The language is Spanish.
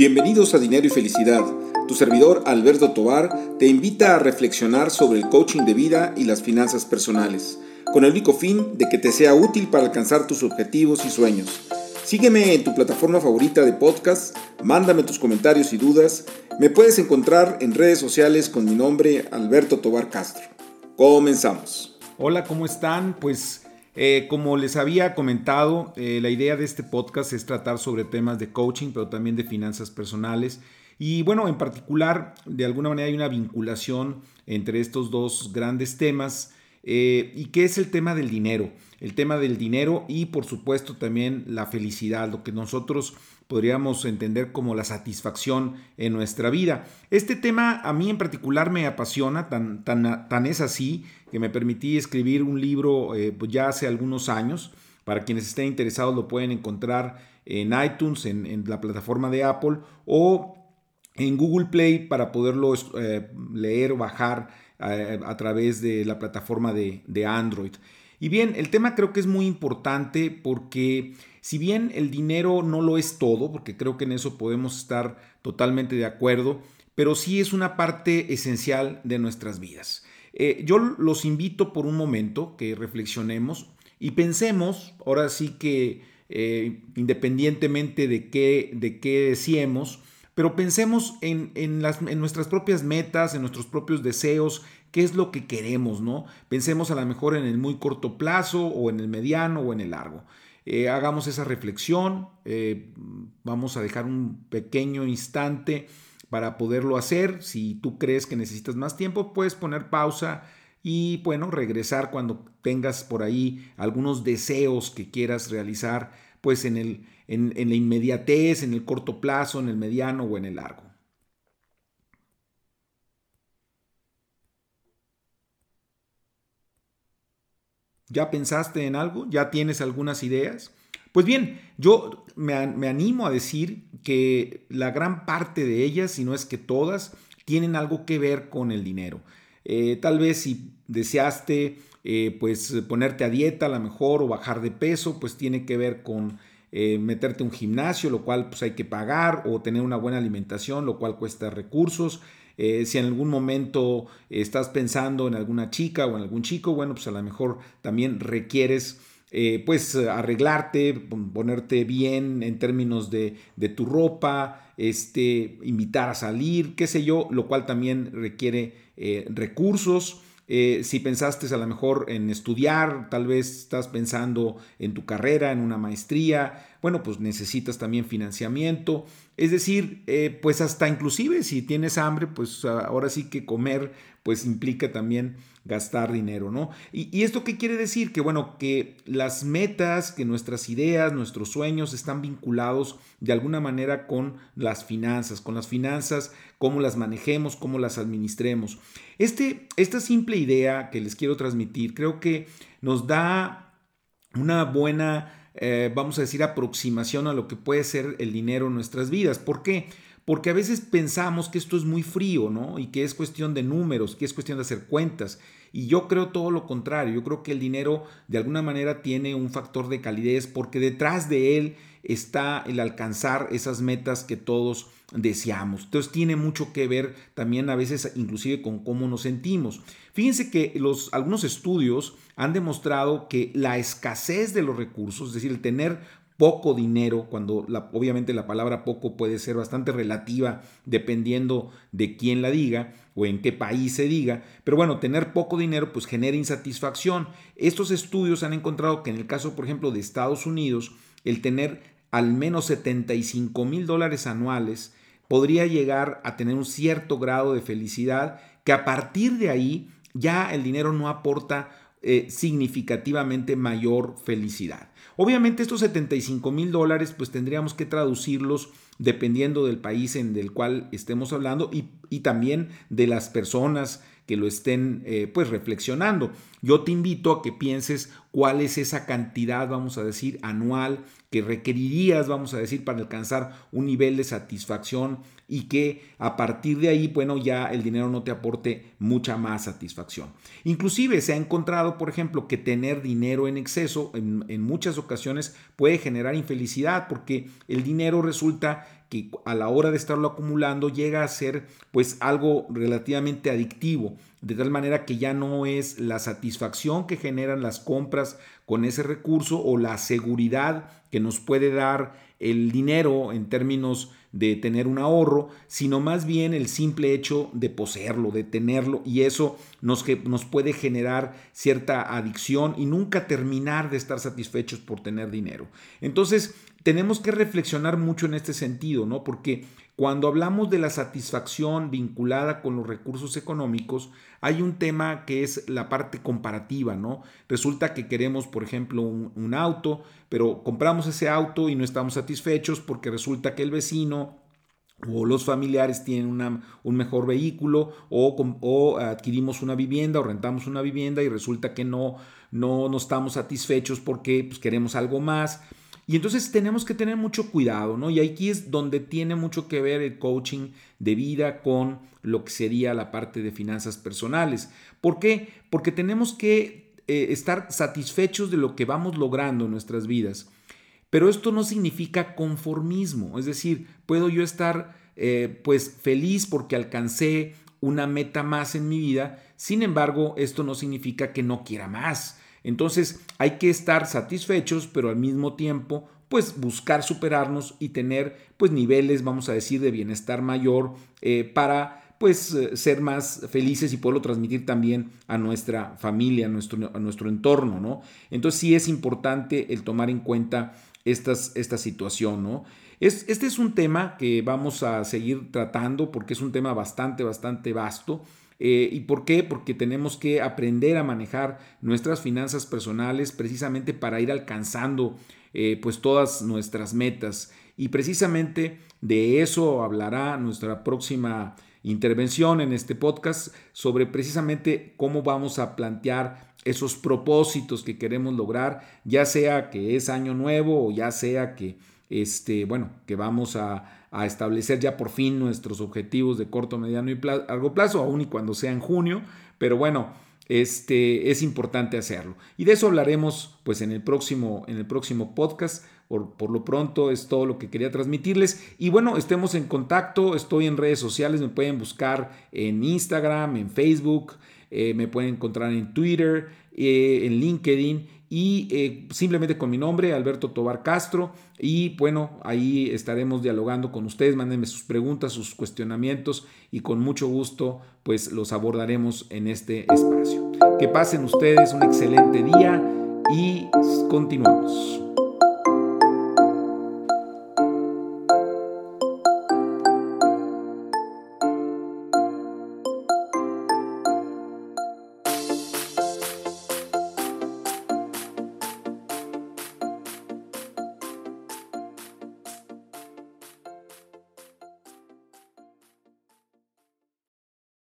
Bienvenidos a Dinero y Felicidad. Tu servidor Alberto Tobar te invita a reflexionar sobre el coaching de vida y las finanzas personales, con el único fin de que te sea útil para alcanzar tus objetivos y sueños. Sígueme en tu plataforma favorita de podcast, mándame tus comentarios y dudas. Me puedes encontrar en redes sociales con mi nombre Alberto Tobar Castro. Comenzamos. Hola, ¿cómo están? Pues eh, como les había comentado, eh, la idea de este podcast es tratar sobre temas de coaching, pero también de finanzas personales. Y bueno, en particular, de alguna manera hay una vinculación entre estos dos grandes temas. Eh, ¿Y qué es el tema del dinero? El tema del dinero y por supuesto también la felicidad, lo que nosotros podríamos entender como la satisfacción en nuestra vida. Este tema a mí en particular me apasiona, tan, tan, tan es así que me permití escribir un libro eh, pues ya hace algunos años. Para quienes estén interesados lo pueden encontrar en iTunes, en, la plataforma de Apple o en Google Play para poderlo eh, leer o bajar a través de la plataforma de, de Android. Y bien, el tema creo que es muy importante porque si bien el dinero no lo es todo, porque creo que en eso podemos estar totalmente de acuerdo, pero sí es una parte esencial de nuestras vidas. Eh, yo los invito por un momento que reflexionemos y pensemos, ahora sí que eh, independientemente de qué, de qué decíamos, pero pensemos en, en, nuestras propias metas, en nuestros propios deseos, qué es lo que queremos, ¿no? Pensemos a lo mejor en el muy corto plazo o en el mediano o en el largo. Eh, hagamos esa reflexión, eh, vamos a dejar un pequeño instante para poderlo hacer. Si tú crees que necesitas más tiempo, puedes poner pausa y bueno, regresar cuando tengas por ahí algunos deseos que quieras realizar, pues en, el, en la inmediatez, en el corto plazo, en el mediano o en el largo. ¿Ya pensaste en algo? ¿Ya tienes algunas ideas? Pues bien, yo me, animo a decir que la gran parte de ellas, si no es que todas, tienen algo que ver con el dinero. Eh, tal vez si deseaste eh, pues ponerte a dieta a lo mejor o bajar de peso, pues tiene que ver con eh, meterte a un gimnasio, lo cual pues hay que pagar, o tener una buena alimentación, lo cual cuesta recursos. Si en algún momento estás pensando en alguna chica o en algún chico, bueno, pues a lo mejor también requieres eh, pues arreglarte, ponerte bien en términos de, tu ropa, este, invitar a salir, qué sé yo, lo cual también requiere recursos. Eh, si pensaste a lo mejor en estudiar, tal vez estás pensando en tu carrera, en una maestría, bueno, pues necesitas también financiamiento. Es decir, eh, pues hasta inclusive si tienes hambre, pues ahora sí que comer, pues implica también gastar dinero, ¿no? Y, y, esto qué quiere decir? Que bueno, que las metas, que nuestras ideas, nuestros sueños están vinculados de alguna manera con las finanzas, con las finanzas, cómo las manejemos, cómo las administremos. Este, esta simple idea que les quiero transmitir creo que nos da una buena, eh, vamos a decir, aproximación a lo que puede ser el dinero en nuestras vidas. ¿Por qué? Porque a veces pensamos que esto es muy frío, ¿no? Y que es cuestión de números, que es cuestión de hacer cuentas. Y yo creo todo lo contrario. Yo creo que el dinero de alguna manera tiene un factor de calidez porque detrás de él está el alcanzar esas metas que todos deseamos. Entonces tiene mucho que ver también a veces inclusive con cómo nos sentimos. Fíjense que los, algunos estudios han demostrado que la escasez de los recursos, es decir, el tener poco dinero, cuando obviamente la palabra poco puede ser bastante relativa dependiendo de quién la diga o en qué país se diga, pero bueno, tener poco dinero pues genera insatisfacción. Estos estudios han encontrado que en el caso, por ejemplo, de Estados Unidos, el tener al menos 75 mil dólares anuales podría llegar a tener un cierto grado de felicidad que a partir de ahí ya el dinero no aporta eh, significativamente mayor felicidad. Obviamente estos 75 mil dólares pues tendríamos que traducirlos dependiendo del país en el cual estemos hablando y, también de las personas que lo estén eh, pues reflexionando. Yo te invito a que pienses cuál es esa cantidad, vamos a decir, anual que requerirías, vamos a decir, para alcanzar un nivel de satisfacción y que a partir de ahí, bueno, ya el dinero no te aporte mucha más satisfacción. Inclusive se ha encontrado, por ejemplo, que tener dinero en exceso en, en muchas ocasiones puede generar infelicidad porque el dinero resulta que a la hora de estarlo acumulando llega a ser pues algo relativamente adictivo, de tal manera que ya no es la satisfacción que generan las compras con ese recurso o la seguridad que nos puede dar el dinero en términos de tener un ahorro, sino más bien el simple hecho de poseerlo, de tenerlo, y eso nos, nos puede generar cierta adicción y nunca terminar de estar satisfechos por tener dinero. Entonces, tenemos que reflexionar mucho en este sentido, ¿no? Porque cuando hablamos de la satisfacción vinculada con los recursos económicos, hay un tema que es la parte comparativa, ¿no? Resulta que queremos, por ejemplo, un, auto, pero compramos ese auto y no estamos satisfechos porque resulta que el vecino o los familiares tienen un mejor vehículo o, o, adquirimos una vivienda o rentamos una vivienda y resulta que no, no, no estamos satisfechos porque pues, queremos algo más. Y entonces tenemos que tener mucho cuidado, ¿no? Y aquí es donde tiene mucho que ver el coaching de vida con lo que sería la parte de finanzas personales. ¿Por qué? Porque tenemos que eh, estar satisfechos de lo que vamos logrando en nuestras vidas. Pero esto no significa conformismo, es decir, puedo yo estar eh, pues feliz porque alcancé una meta más en mi vida, sin embargo, esto no significa que no quiera más. Entonces hay que estar satisfechos, pero al mismo tiempo pues buscar superarnos y tener pues niveles, vamos a decir, de bienestar mayor eh, para pues eh, ser más felices y poderlo transmitir también a nuestra familia, a nuestro, a nuestro entorno, ¿no? Entonces sí es importante el tomar en cuenta esta situación, ¿no? Es, este es un tema que vamos a seguir tratando porque es un tema bastante, bastante vasto. Eh, ¿Y por qué? Porque tenemos que aprender a manejar nuestras finanzas personales precisamente para ir alcanzando eh, pues todas nuestras metas. Y precisamente de eso hablará nuestra próxima intervención en este podcast sobre precisamente cómo vamos a plantear esos propósitos que queremos lograr, ya sea que es año nuevo o ya sea que este, bueno, que vamos a, establecer ya por fin nuestros objetivos de corto, mediano y largo plazo, aún y cuando sea en junio, pero bueno, este, es importante hacerlo. Y de eso hablaremos pues en el próximo, en el próximo podcast. Por, por, lo pronto es todo lo que quería transmitirles. Y bueno, estemos en contacto. Estoy en redes sociales. Me pueden buscar en Instagram, en Facebook. Eh, me pueden encontrar en Twitter, eh, en LinkedIn y eh, simplemente con mi nombre, Alberto Tobar Castro. Y bueno, ahí estaremos dialogando con ustedes. Mándenme sus preguntas, sus cuestionamientos y con mucho gusto pues los abordaremos en este espacio. Que pasen ustedes un excelente día y continuamos.